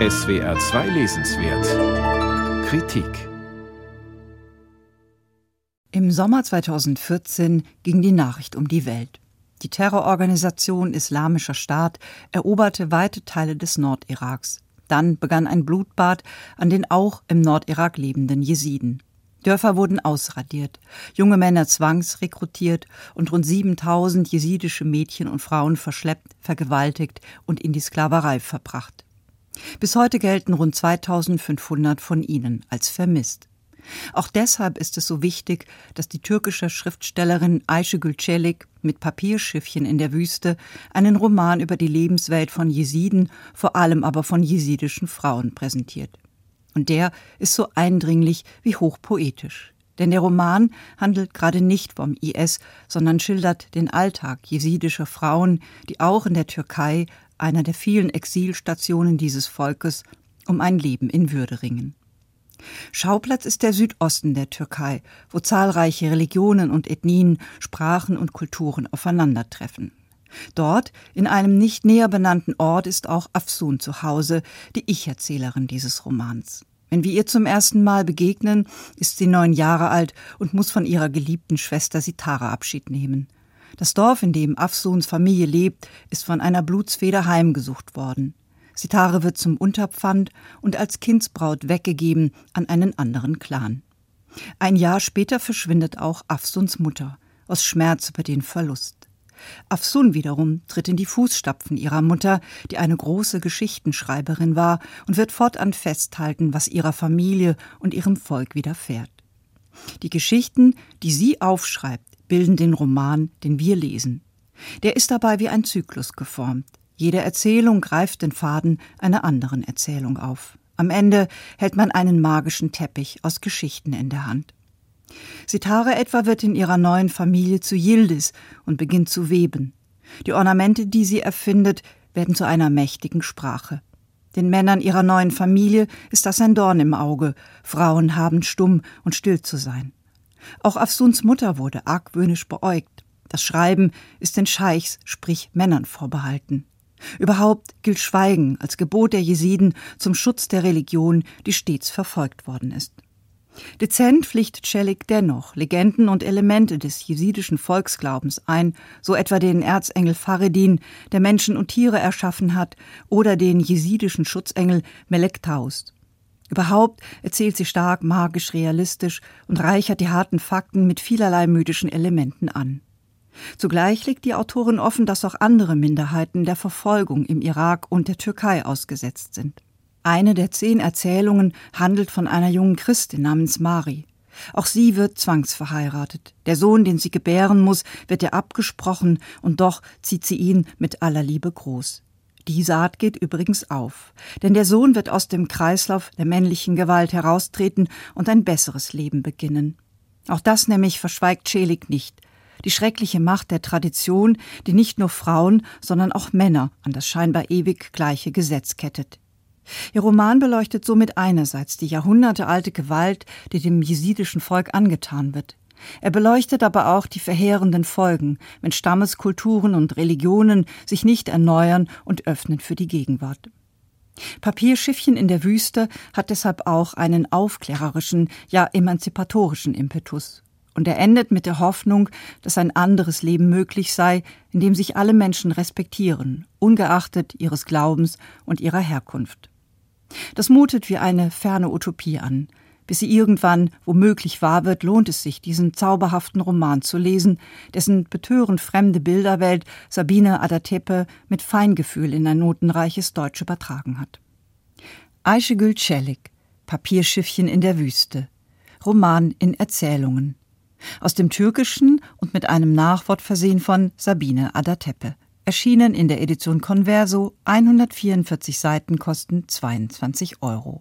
SWR 2 Lesenswert Kritik Im Sommer 2014 ging die Nachricht um die Welt. Die Terrororganisation Islamischer Staat eroberte weite Teile des Nordiraks. Dann begann ein Blutbad an den auch im Nordirak lebenden Jesiden. Dörfer wurden ausradiert, junge Männer zwangsrekrutiert und rund 7000 jesidische Mädchen und Frauen verschleppt, vergewaltigt und in die Sklaverei verbracht. Bis heute gelten rund 2500 von ihnen als vermisst. Auch deshalb ist es so wichtig, dass die türkische Schriftstellerin Ayşe Gülçelik mit Papierschiffchen in der Wüste einen Roman über die Lebenswelt von Jesiden, vor allem aber von jesidischen Frauen präsentiert. Und der ist so eindringlich wie hochpoetisch. Denn der Roman handelt gerade nicht vom IS, sondern schildert den Alltag jesidischer Frauen, die auch in der Türkei, einer der vielen Exilstationen dieses Volkes, um ein Leben in Würde ringen. Schauplatz ist der Südosten der Türkei, wo zahlreiche Religionen und Ethnien, Sprachen und Kulturen aufeinandertreffen. Dort, in einem nicht näher benannten Ort, ist auch Afsun zu Hause, die Ich-Erzählerin dieses Romans. Wenn wir ihr zum ersten Mal begegnen, ist sie neun Jahre alt und muss von ihrer geliebten Schwester Sitara Abschied nehmen. Das Dorf, in dem Afsuns Familie lebt, ist von einer Blutsfeder heimgesucht worden. Sitare wird zum Unterpfand und als Kindsbraut weggegeben an einen anderen Clan. Ein Jahr später verschwindet auch Afsuns Mutter aus Schmerz über den Verlust. Afsun wiederum tritt in die Fußstapfen ihrer Mutter, die eine große Geschichtenschreiberin war, und wird fortan festhalten, was ihrer Familie und ihrem Volk widerfährt. Die Geschichten, die sie aufschreibt, bilden den Roman, den wir lesen. Der ist dabei wie ein Zyklus geformt. Jede Erzählung greift den Faden einer anderen Erzählung auf. Am Ende hält man einen magischen Teppich aus Geschichten in der Hand. Sitare etwa wird in ihrer neuen Familie zu Yildiz und beginnt zu weben. Die Ornamente, die sie erfindet, werden zu einer mächtigen Sprache. Den Männern ihrer neuen Familie ist das ein Dorn im Auge. Frauen haben stumm und still zu sein. Auch Afsuns Mutter wurde argwöhnisch beäugt. Das Schreiben ist den Scheichs, sprich Männern, vorbehalten. Überhaupt gilt Schweigen als Gebot der Jesiden zum Schutz der Religion, die stets verfolgt worden ist. Dezent pflichtet Schellig dennoch Legenden und Elemente des jesidischen Volksglaubens ein, so etwa den Erzengel Faredin, der Menschen und Tiere erschaffen hat, oder den jesidischen Schutzengel Melektaus. Überhaupt erzählt sie stark magisch realistisch und reichert die harten Fakten mit vielerlei mythischen Elementen an. Zugleich legt die Autorin offen, dass auch andere Minderheiten der Verfolgung im Irak und der Türkei ausgesetzt sind. Eine der zehn Erzählungen handelt von einer jungen Christin namens Mari. Auch sie wird zwangsverheiratet. Der Sohn, den sie gebären muss, wird ihr abgesprochen, und doch zieht sie ihn mit aller Liebe groß. Die Saat geht übrigens auf, denn der Sohn wird aus dem Kreislauf der männlichen Gewalt heraustreten und ein besseres Leben beginnen. Auch das nämlich verschweigt Schelik nicht die schreckliche Macht der Tradition, die nicht nur Frauen, sondern auch Männer an das scheinbar ewig gleiche Gesetz kettet. Ihr Roman beleuchtet somit einerseits die jahrhundertealte Gewalt, die dem jesidischen Volk angetan wird. Er beleuchtet aber auch die verheerenden Folgen, wenn Stammeskulturen und Religionen sich nicht erneuern und öffnen für die Gegenwart. Papierschiffchen in der Wüste hat deshalb auch einen aufklärerischen, ja emanzipatorischen Impetus und er endet mit der Hoffnung, dass ein anderes Leben möglich sei, in dem sich alle Menschen respektieren, ungeachtet ihres Glaubens und ihrer Herkunft. Das mutet wie eine ferne Utopie an. Bis sie irgendwann womöglich wahr wird, lohnt es sich, diesen zauberhaften Roman zu lesen, dessen betörend fremde Bilderwelt Sabine Adatepe mit Feingefühl in ein notenreiches Deutsch übertragen hat. Ayşegül Çelik, Papierschiffchen in der Wüste, Roman in Erzählungen, aus dem Türkischen und mit einem Nachwort versehen von Sabine Adatepe. Erschienen in der Edition Converso, 144 Seiten kosten 22 Euro.